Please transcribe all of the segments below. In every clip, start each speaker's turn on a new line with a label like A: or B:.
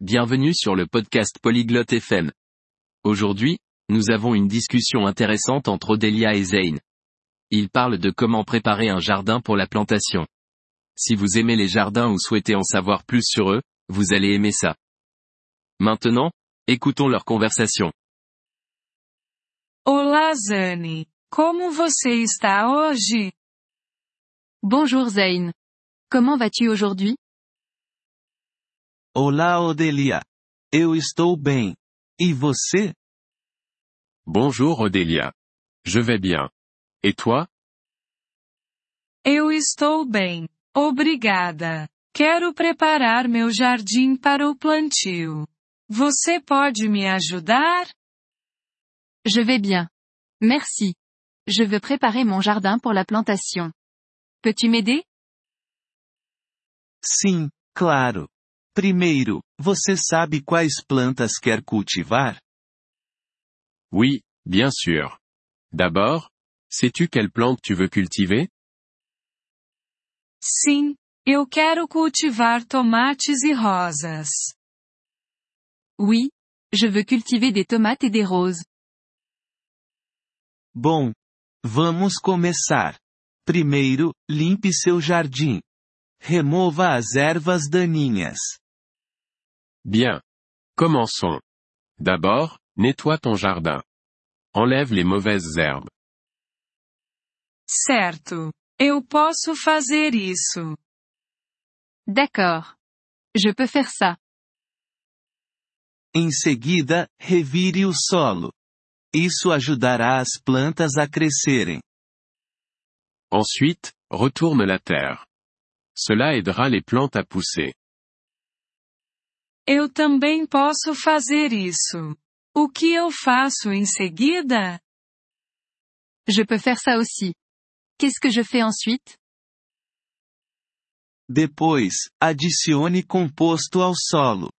A: bienvenue sur le podcast Polyglotte FM. Aujourd'hui, nous avons une discussion intéressante entre Odélia et Zane. Ils parlent de comment préparer un jardin pour la plantation. Si vous aimez les jardins ou souhaitez en savoir plus sur eux, vous allez aimer ça. Maintenant, écoutons leur conversation.
B: Olá, Zane. Como você está hoje?
C: Bonjour Zane. Comment vas-tu aujourd'hui?
D: Olá, Odelia. Eu estou bem. E você?
E: Bonjour Odélia. Je vais bien. Et toi
B: Eu estou bem. Obrigada. Quero preparar meu jardim para o plantio. Você pode me ajudar?
C: Je vais bien. Merci. Je veux préparer mon jardin pour la plantation. Peux-tu m'aider
D: Sim, claro. Primeiro, você sabe quais plantas quer cultivar?
E: Oui, bien sûr. D'abord, sais-tu quelle plante tu veux cultiver
B: Sim, eu quero cultivar tomates e rosas.
C: Oui. Je veux cultiver des tomates et des roses.
D: Bom, vamos começar. Primeiro, limpe seu jardim. Remova as ervas daninhas.
E: Bien. Commençons. D'abord, nettoie ton jardin. Enlève les mauvaises herbes.
B: Certo. Eu posso fazer isso.
C: D'accord. Je peux faire ça.
D: Em seguida, revire o solo. Isso ajudará as plantas a crescerem.
E: Ensuite, retourne la terre. Cela aidera les plantes à pousser.
B: Eu também posso fazer isso. O que eu faço em seguida?
C: Je peux faire ça aussi. Qu'est-ce que je fais ensuite
D: Depois, adicione composto ao solo.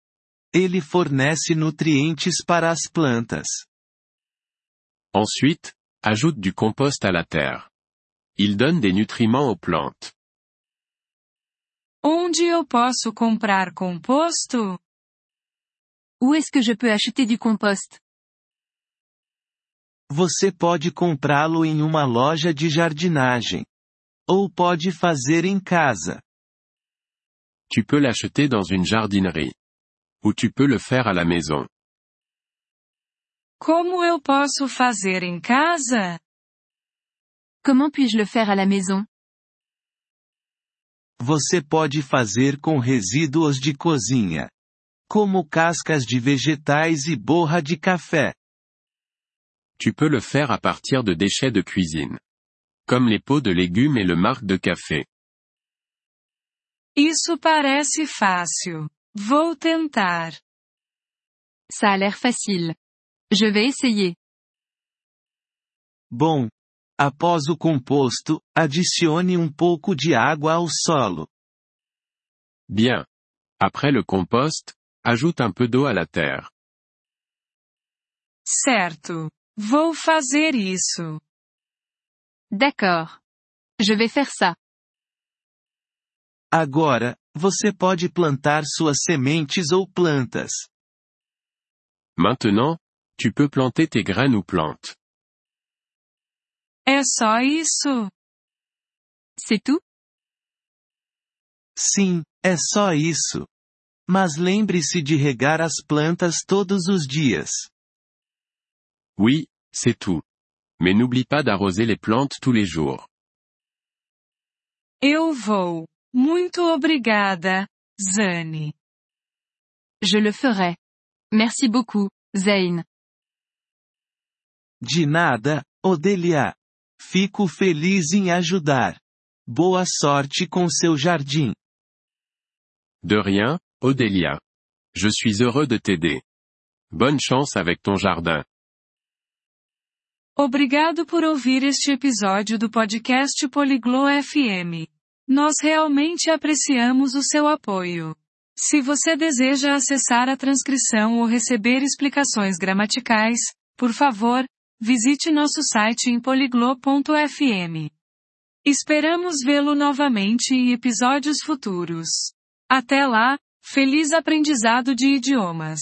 D: Ele fornece nutrientes para as plantas.
E: Ensuite, ajoute du compost à la terre. Il donne des nutriments aux plantes.
B: Onde eu posso comprar composto?
C: Où est-ce que je peux acheter du compost
D: Você pode comprá-lo em uma loja de jardinagem. Ou pode fazer em casa.
E: Tu peux l'acheter dans une jardinerie. Ou tu peux le faire à la maison.
B: Como eu posso fazer em casa?
C: Comment puis-je le faire à la maison
D: Você pode fazer com resíduos de cozinha. Como cascas de vegetais e borra de café.
E: Tu peux le faire à partir de déchets de cuisine. Comme les pots de légumes et le marc de café.
B: Isso parece fácil. Vou tentar.
C: Ça a l'air facile. Je vais essayer.
D: Bom. Após o composto, adicione um pouco de água ao solo.
E: Bien. Après le compost, ajoute un peu d'eau à la terre.
B: Certo. Vou fazer isso.
C: D'accord. Je vais faire ça.
D: Agora, você pode plantar suas sementes ou plantas.
E: Maintenant, tu peux planter tes graines ou plantes.
B: É só isso?
C: C'est tout
D: Sim, é só isso. Mas lembre-se de regar as plantas todos os dias.
E: Oui, c'est tout. Mais n'oublie pas d'arroser les plantes tous les jours.
B: Eu vou. Muito obrigada, Zane.
C: Je le ferai. Merci beaucoup, Zane.
D: De nada, Odelia. Fico feliz em ajudar. Boa sorte com seu jardim.
E: De rien, Odélia. Je suis heureux de t'aider. Bonne chance avec ton jardin.
B: Obrigado por ouvir este episódio do podcast Poliglo FM. Nós realmente apreciamos o seu apoio. Se você deseja acessar a transcrição ou receber explicações gramaticais, por favor, visite nosso site em poliglo.fm. Esperamos vê-lo novamente em episódios futuros. Até lá, Feliz aprendizado de idiomas!